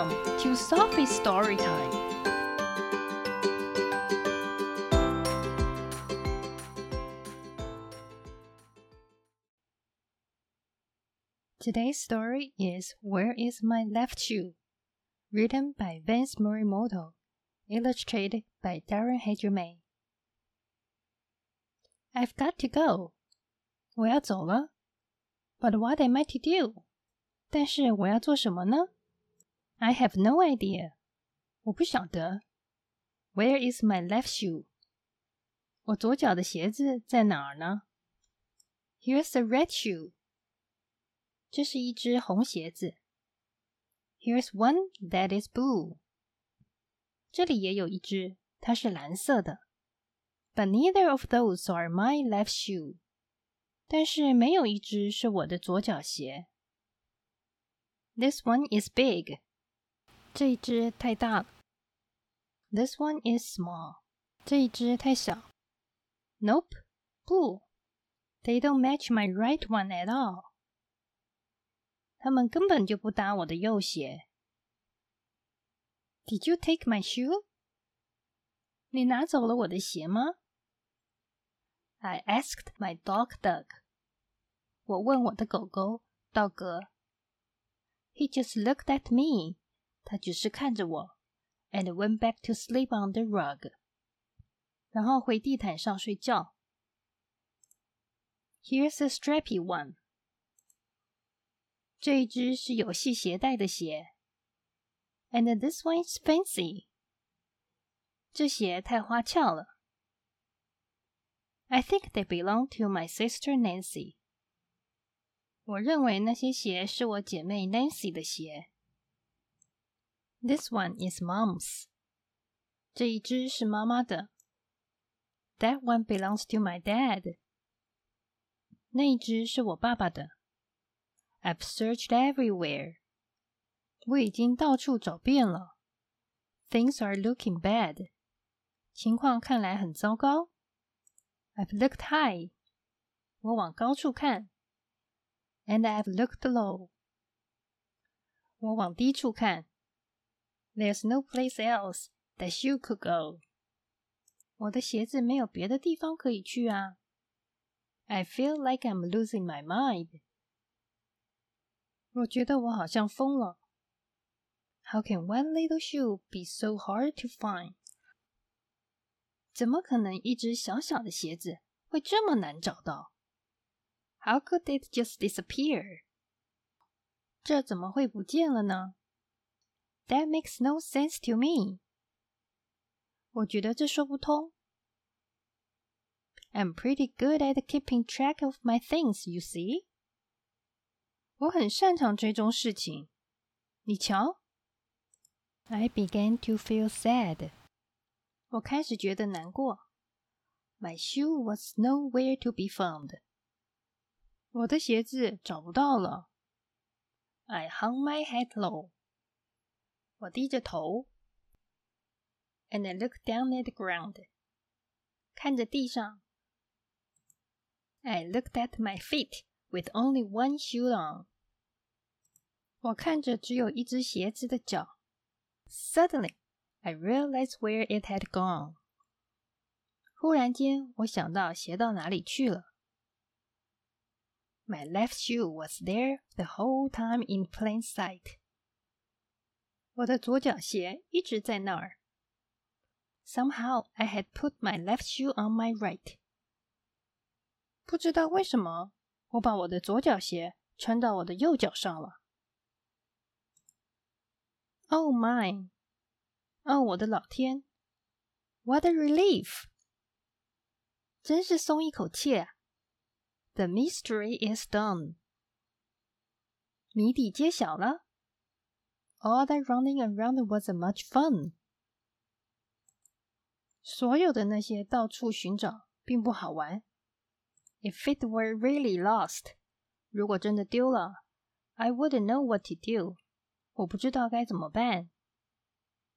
Welcome to Sophie's Story Time. Today's story is Where is My Left Shoe? Written by Vance Morimoto, illustrated by Darin Hajime. I've got to go. 我要走了。But what am I to do? 但是我要做什么呢？？I have no idea. 我不晓得。Where is my left shoe? 我左脚的鞋子在哪儿呢？Here's a red shoe. 这是一只红鞋子。Here's one that is blue. 这里也有一只，它是蓝色的。But neither of those are my left shoe. 但是没有一只是我的左脚鞋。This one is big. 这一只太大了。This one is small. 这一只太小。Nope. 不。They don't match my right one at all. 他们根本就不搭我的右鞋。Did you take my shoe? 你拿走了我的鞋吗？I asked my dog Doug. 我问我的狗狗道格。He just looked at me. 他只是看着我，and went back to sleep on the rug. 然后回地毯上睡觉。Here's a strappy one. 这一只是有系鞋带的鞋。And this one's fancy. 这鞋太花俏了。I think they belong to my sister Nancy. 我认为那些鞋是我姐妹 Nancy 的鞋。 This one is mom's。这一只是妈妈的。That one belongs to my dad。那一只是我爸爸的。I've searched everywhere。我已经到处找遍了。Things are looking bad。情况看来很糟糕。I've looked high。我往高处看。And I've looked low。我往低处看。 There's no place else that shoe could go。我的鞋子没有别的地方可以去啊。I feel like I'm losing my mind。我觉得我好像疯了。How can one little shoe be so hard to find？怎么可能一只小小的鞋子会这么难找到？How could it just disappear？这怎么会不见了呢 ？That makes no sense to me。我觉得这说不通。I'm pretty good at keeping track of my things, you see。我很擅长追踪事情，你瞧。I began to feel sad。我开始觉得难过。My shoe was nowhere to be found。我的鞋子找不到了。I hung my head low。 我低着头。And I looked down at the ground。看着地上。I looked at my feet with only one shoe on。我看着只有一只鞋子的脚。Suddenly, I realized where it had gone. 忽然间，我想到鞋到哪里去了。My left shoe was there the whole time in plain sight. 我的左脚鞋一直在那儿。Somehow I had put my left shoe on my right. 不知道为什么，我把我的左脚鞋穿到我的右脚上了。Oh my！哦，我的老天！What a relief！真是松一口气啊！The mystery is done。谜底揭晓了。All that running around wasn't much fun。所有的那些到处寻找并不好玩。If it were really lost，如果真的丢了，I wouldn't know what to do。我不知道该怎么办。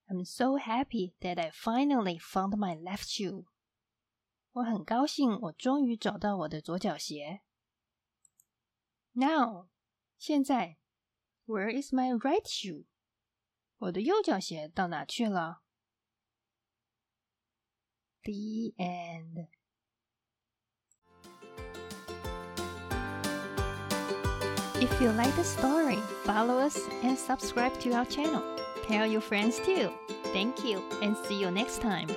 I'm so happy that I finally found my left shoe。我很高兴，我终于找到我的左脚鞋。Now，现在，Where is my right shoe？ 我的右脚鞋到哪去了？The end. If you like the story, follow us and subscribe to our channel. Tell your friends too. Thank you and see you next time.